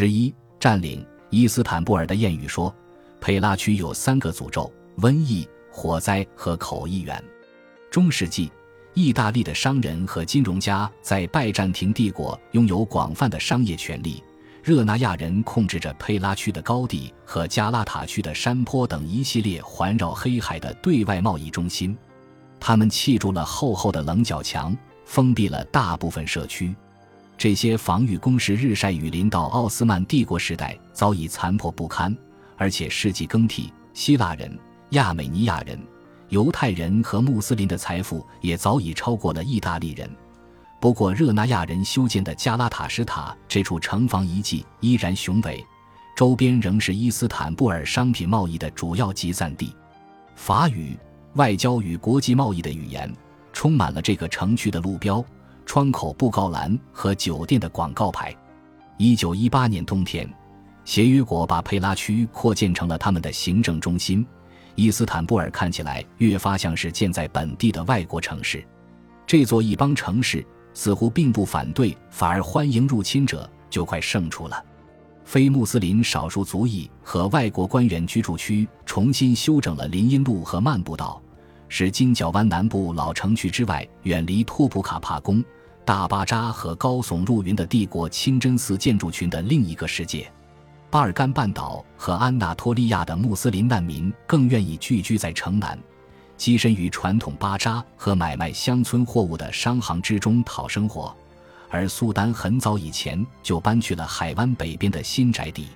十一占领伊斯坦布尔的谚语说，佩拉区有三个诅咒：瘟疫、火灾和口译员。中世纪，意大利的商人和金融家在拜占庭帝国拥有广泛的商业权利。热那亚人控制着佩拉区的高地和加拉塔区的山坡等一系列环绕黑海的对外贸易中心。他们砌筑了厚厚的棱角墙，封闭了大部分社区。这些防御工事日晒雨淋，到奥斯曼帝国时代早已残破不堪，而且世纪更替，希腊人、亚美尼亚人、犹太人和穆斯林的财富也早已超过了意大利人。不过，热那亚人修建的加拉塔什塔这处城防遗迹依然雄伟，周边仍是伊斯坦布尔商品贸易的主要集散地。法语，外交与国际贸易的语言，充满了这个城区的路标。窗口布告栏和酒店的广告牌。一九一八年冬天，协约国把佩拉区扩建成了他们的行政中心。伊斯坦布尔看起来越发像是建在本地的外国城市。这座一邦城市似乎并不反对，反而欢迎入侵者，就快胜出了。非穆斯林少数族裔和外国官员居住区重新修整了林荫路和漫步道，使金角湾南部老城区之外远离托普卡帕宫。大巴扎和高耸入云的帝国清真寺建筑群的另一个世界，巴尔干半岛和安纳托利亚的穆斯林难民更愿意聚居在城南，跻身于传统巴扎和买卖乡村货物的商行之中讨生活，而苏丹很早以前就搬去了海湾北边的新宅地。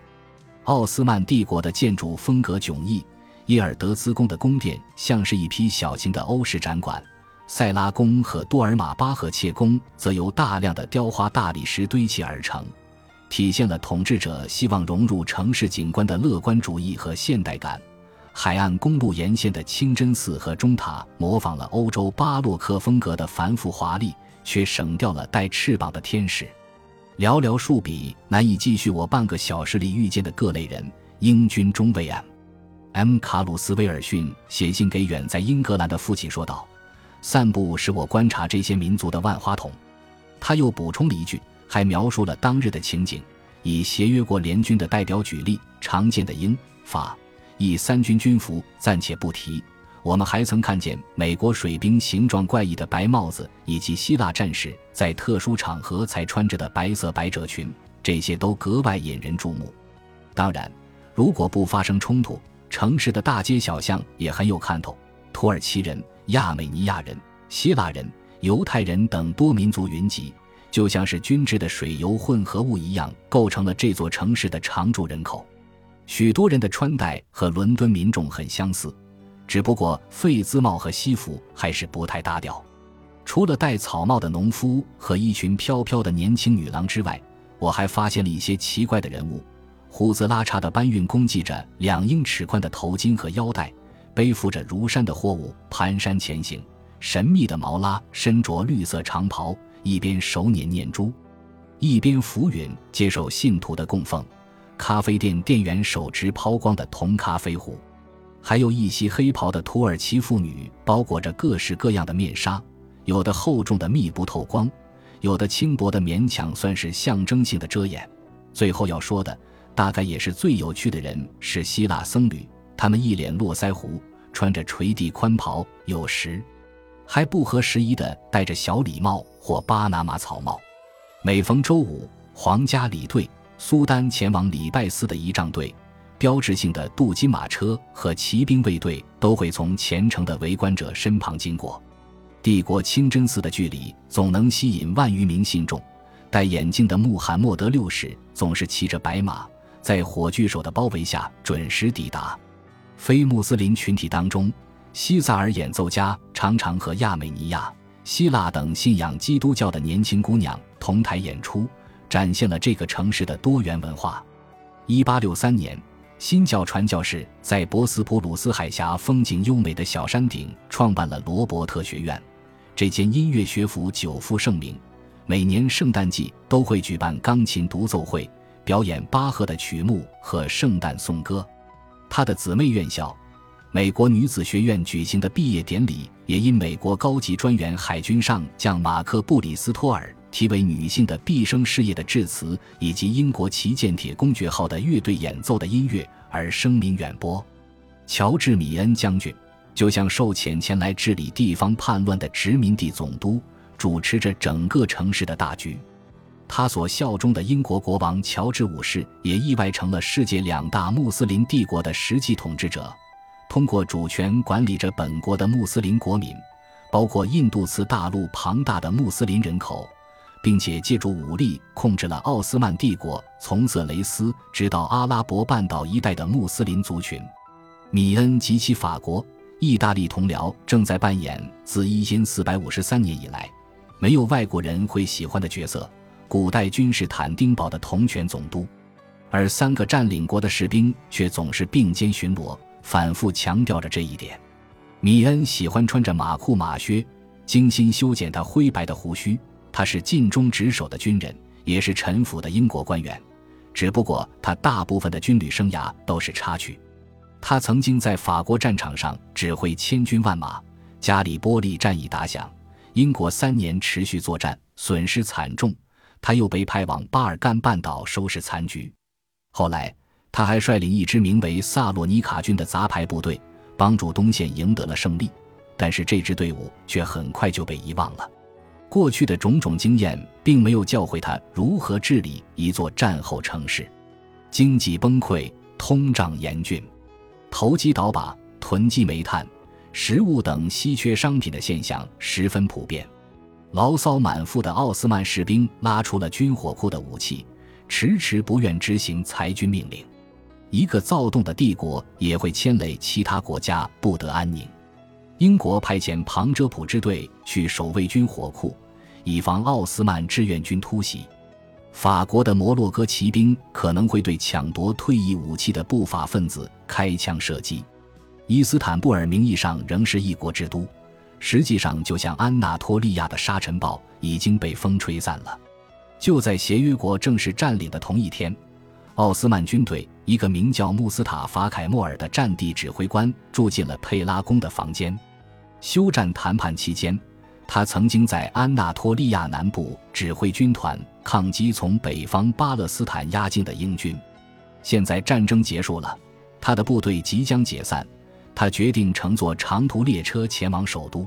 奥斯曼帝国的建筑风格迥异，耶尔德兹宫的宫殿像是一批小型的欧式展馆。塞拉宫和多尔玛巴赫切宫则由大量的雕花大理石堆砌而成，体现了统治者希望融入城市景观的乐观主义和现代感。海岸公路沿线的清真寺和钟塔模仿了欧洲巴洛克风格的繁复华丽，却省掉了带翅膀的天使。寥寥数笔，难以继续我半个小时里遇见的各类人。英军中尉 M. 卡鲁斯·威尔逊写信给远在英格兰的父亲说道。散步是我观察这些民族的万花筒。他又补充了一句，还描述了当日的情景，以协约国联军的代表举例，常见的英法意三军军服暂且不提，我们还曾看见美国水兵形状怪异的白帽子，以及希腊战士在特殊场合才穿着的白色百褶裙，这些都格外引人注目。当然，如果不发生冲突，城市的大街小巷也很有看头。土耳其人。亚美尼亚人、希腊人、犹太人等多民族云集，就像是均质的水油混合物一样，构成了这座城市的常住人口。许多人的穿戴和伦敦民众很相似，只不过费兹帽和西服还是不太搭调。除了戴草帽的农夫和一群飘飘的年轻女郎之外，我还发现了一些奇怪的人物：胡子拉碴的搬运工系着两英尺宽的头巾和腰带。背负着如山的货物蹒跚前行，神秘的毛拉身着绿色长袍，一边手捻念珠，一边浮云接受信徒的供奉。咖啡店店员手持抛光的铜咖啡壶，还有一袭黑袍的土耳其妇女包裹着各式各样的面纱，有的厚重的密不透光，有的轻薄的勉强算是象征性的遮掩。最后要说的，大概也是最有趣的人是希腊僧侣。他们一脸络腮胡，穿着垂地宽袍，有时还不合时宜地戴着小礼帽或巴拿马草帽。每逢周五，皇家礼队、苏丹前往礼拜寺的仪仗队、标志性的镀金马车和骑兵卫队都会从虔诚的围观者身旁经过。帝国清真寺的距离总能吸引万余名信众。戴眼镜的穆罕默德六世总是骑着白马，在火炬手的包围下准时抵达。非穆斯林群体当中，西萨尔演奏家常常和亚美尼亚、希腊等信仰基督教的年轻姑娘同台演出，展现了这个城市的多元文化。一八六三年，新教传教士在博斯普鲁斯海峡风景优美的小山顶创办了罗伯特学院，这间音乐学府久负盛名，每年圣诞季都会举办钢琴独奏会，表演巴赫的曲目和圣诞颂歌。他的姊妹院校，美国女子学院举行的毕业典礼，也因美国高级专员海军上将马克·布里斯托尔题为《女性的毕生事业》的致辞，以及英国旗舰铁公爵号的乐队演奏的音乐而声名远播。乔治·米恩将军就像受遣前来治理地方叛乱的殖民地总督，主持着整个城市的大局。他所效忠的英国国王乔治五世也意外成了世界两大穆斯林帝国的实际统治者，通过主权管理着本国的穆斯林国民，包括印度次大陆庞大的穆斯林人口，并且借助武力控制了奥斯曼帝国从色雷斯直到阿拉伯半岛一带的穆斯林族群。米恩及其法国、意大利同僚正在扮演自一千四百五十三年以来没有外国人会喜欢的角色。古代君士坦丁堡的铜权总督，而三个占领国的士兵却总是并肩巡逻，反复强调着这一点。米恩喜欢穿着马裤马靴，精心修剪他灰白的胡须。他是尽忠职守的军人，也是臣服的英国官员。只不过他大部分的军旅生涯都是插曲。他曾经在法国战场上指挥千军万马，加里波利战役打响，英国三年持续作战，损失惨重。他又被派往巴尔干半岛收拾残局，后来他还率领一支名为萨洛尼卡军的杂牌部队，帮助东线赢得了胜利。但是这支队伍却很快就被遗忘了。过去的种种经验并没有教会他如何治理一座战后城市。经济崩溃，通胀严峻，投机倒把、囤积煤炭、食物等稀缺商品的现象十分普遍。牢骚满腹的奥斯曼士兵拉出了军火库的武器，迟迟不愿执行裁军命令。一个躁动的帝国也会牵累其他国家不得安宁。英国派遣庞遮普支队去守卫军火库，以防奥斯曼志愿军突袭。法国的摩洛哥骑兵可能会对抢夺退役武器的不法分子开枪射击。伊斯坦布尔名义上仍是一国之都。实际上，就像安纳托利亚的沙尘暴已经被风吹散了。就在协约国正式占领的同一天，奥斯曼军队一个名叫穆斯塔法·凯莫尔的战地指挥官住进了佩拉宫的房间。休战谈判期间，他曾经在安纳托利亚南部指挥军团抗击从北方巴勒斯坦压境的英军。现在战争结束了，他的部队即将解散。他决定乘坐长途列车前往首都，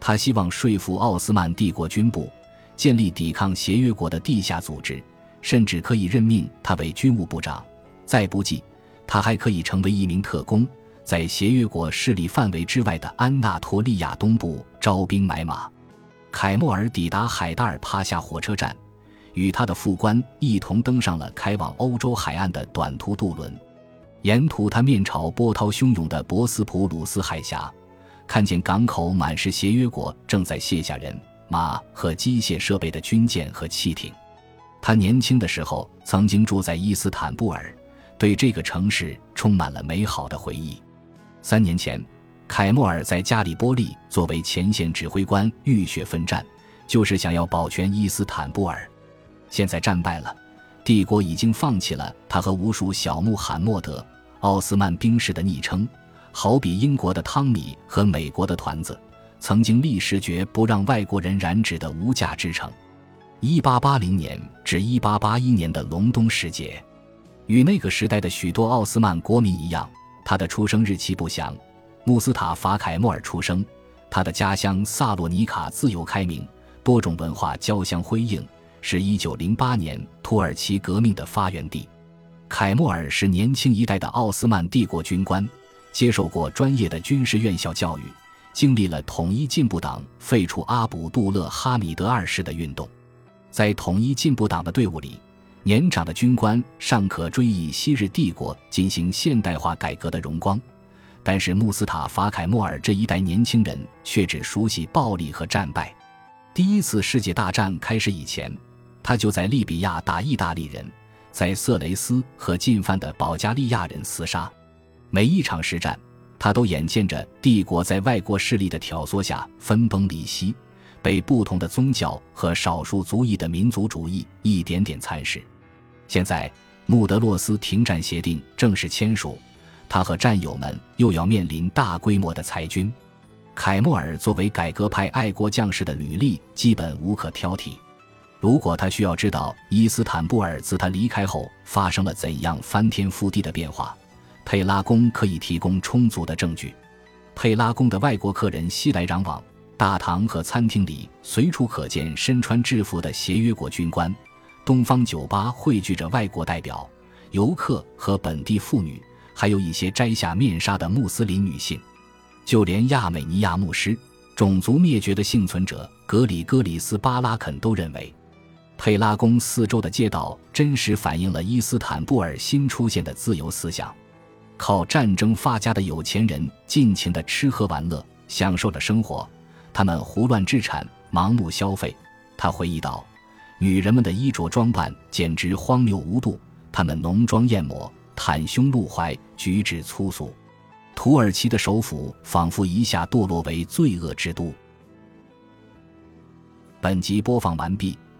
他希望说服奥斯曼帝国军部建立抵抗协约国的地下组织，甚至可以任命他为军务部长。再不济，他还可以成为一名特工，在协约国势力范围之外的安纳托利亚东部招兵买马。凯莫尔抵达海达尔帕夏火车站，与他的副官一同登上了开往欧洲海岸的短途渡轮。沿途，他面朝波涛汹涌的博斯普鲁斯海峡，看见港口满是协约国正在卸下人马和机械设备的军舰和汽艇。他年轻的时候曾经住在伊斯坦布尔，对这个城市充满了美好的回忆。三年前，凯莫尔在加里波利作为前线指挥官浴血奋战，就是想要保全伊斯坦布尔。现在战败了，帝国已经放弃了他和无数小穆罕默德。奥斯曼兵士的昵称，好比英国的汤米和美国的团子，曾经立时绝不让外国人染指的无价之城。一八八零年至一八八一年的隆冬时节，与那个时代的许多奥斯曼国民一样，他的出生日期不详。穆斯塔法·凯莫尔出生，他的家乡萨洛尼卡自由开明，多种文化交相辉映，是一九零八年土耳其革命的发源地。凯莫尔是年轻一代的奥斯曼帝国军官，接受过专业的军事院校教育，经历了统一进步党废除阿卜杜勒哈米德二世的运动。在统一进步党的队伍里，年长的军官尚可追忆昔日帝国进行现代化改革的荣光，但是穆斯塔法·凯莫尔这一代年轻人却只熟悉暴力和战败。第一次世界大战开始以前，他就在利比亚打意大利人。在色雷斯和进犯的保加利亚人厮杀，每一场实战，他都眼见着帝国在外国势力的挑唆下分崩离析，被不同的宗教和少数族裔的民族主义一点点蚕食。现在，穆德洛斯停战协定正式签署，他和战友们又要面临大规模的裁军。凯莫尔作为改革派爱国将士的履历基本无可挑剔。如果他需要知道伊斯坦布尔自他离开后发生了怎样翻天覆地的变化，佩拉宫可以提供充足的证据。佩拉宫的外国客人熙来攘往，大堂和餐厅里随处可见身穿制服的协约国军官。东方酒吧汇聚着外国代表、游客和本地妇女，还有一些摘下面纱的穆斯林女性。就连亚美尼亚牧师、种族灭绝的幸存者格里戈里斯·巴拉肯都认为。佩拉宫四周的街道真实反映了伊斯坦布尔新出现的自由思想。靠战争发家的有钱人尽情的吃喝玩乐，享受着生活。他们胡乱置产，盲目消费。他回忆道：“女人们的衣着装扮简直荒谬无度，她们浓妆艳抹，袒胸露怀，举止粗俗。土耳其的首府仿佛一下堕落为罪恶之都。”本集播放完毕。